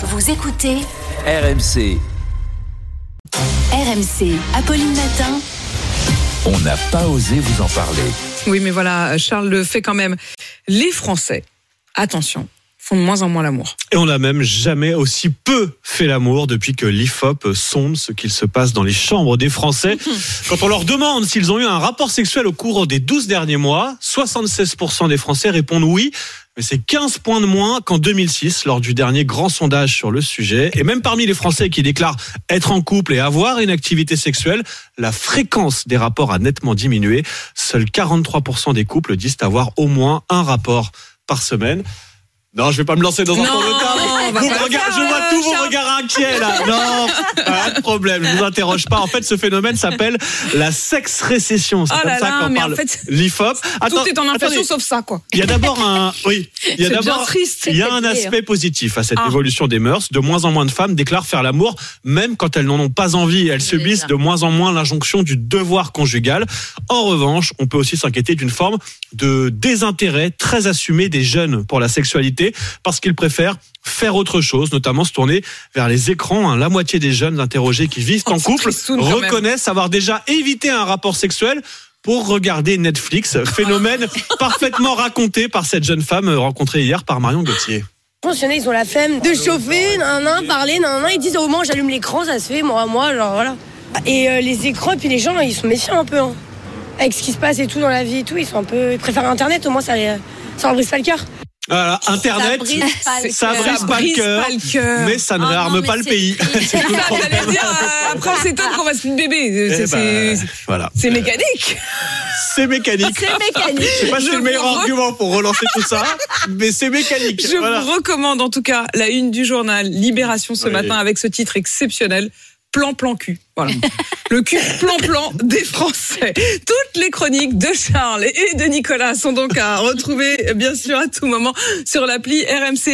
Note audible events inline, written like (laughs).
Vous écoutez RMC, RMC. Apolline Matin. on n'a pas osé vous en parler. Oui, mais voilà, Charles le fait quand même. Les Français, attention, font de moins en moins l'amour. Et on n'a même jamais aussi peu fait l'amour depuis que l'IFOP sonde ce qu'il se passe dans les chambres des Français. (laughs) Quand on leur demande s'ils ont eu un rapport sexuel au cours des 12 derniers mois, 76% des Français répondent oui. Mais c'est 15 points de moins qu'en 2006 lors du dernier grand sondage sur le sujet. Et même parmi les Français qui déclarent être en couple et avoir une activité sexuelle, la fréquence des rapports a nettement diminué. Seuls 43% des couples disent avoir au moins un rapport par semaine. Non, je vais pas me lancer dans un Non, tour de table. Vous me regardez- je vois euh, là. Non, pas de problème. Je vous interroge pas. En fait, ce phénomène s'appelle la sexe récession. C'est Oh comme là ça qu'on en parle. fait, L'IFOP. Tout est en inflation sauf ça, quoi. Il y a d'abord un, oui, il y a d'abord, triste. il y a un C'est aspect positif à cette Ah. évolution des mœurs. De moins en moins de femmes déclarent faire l'amour, même quand elles n'en ont pas envie. Elles subissent de moins en moins l'injonction du devoir conjugal. En revanche, on peut aussi s'inquiéter d'une forme de désintérêt très assumé des jeunes pour la sexualité, parce qu'ils préfèrent faire autre chose, notamment se tourner vers les écrans. hein. La moitié des jeunes interrogés qui vivent Oh, en couple reconnaissent avoir déjà évité un rapport sexuel pour regarder Netflix. (laughs) Phénomène parfaitement raconté par cette jeune femme rencontrée hier par Marion Gauthier. Ils ont la flemme de chauffer, nan, nan, parler, nan, nan. Ils disent au moins j'allume l'écran, ça se fait, moi, moi, genre voilà. Et euh, les écrans, et puis les gens, ils sont méfiants un peu. hein. Avec ce qui se passe et tout dans la vie et tout, ils sont un peu. Ils préfèrent Internet, au moins ça, les- ça leur brise pas le cœur. Voilà, Internet, brise pas le ça cœur. brise Ça pas le brise cœur, pas le cœur. mais ça ne Oh réarme pas le pays. Ça, dire, euh, après on s'étonne qu'on de bébés. Eh C'est- voilà, c'est mécanique. c'est mécanique. C'est mécanique. Je sais pas si c'est le meilleur re- argument pour relancer tout ça, mais c'est mécanique. Je Voilà. vous recommande en tout cas la une du journal Libération ce Oui. matin avec ce titre exceptionnel. Plan plan cul. Voilà. (laughs) Le cul plan plan des Français. Toutes les chroniques de Charles et de Nicolas sont donc à retrouver bien sûr à tout moment sur l'appli RMC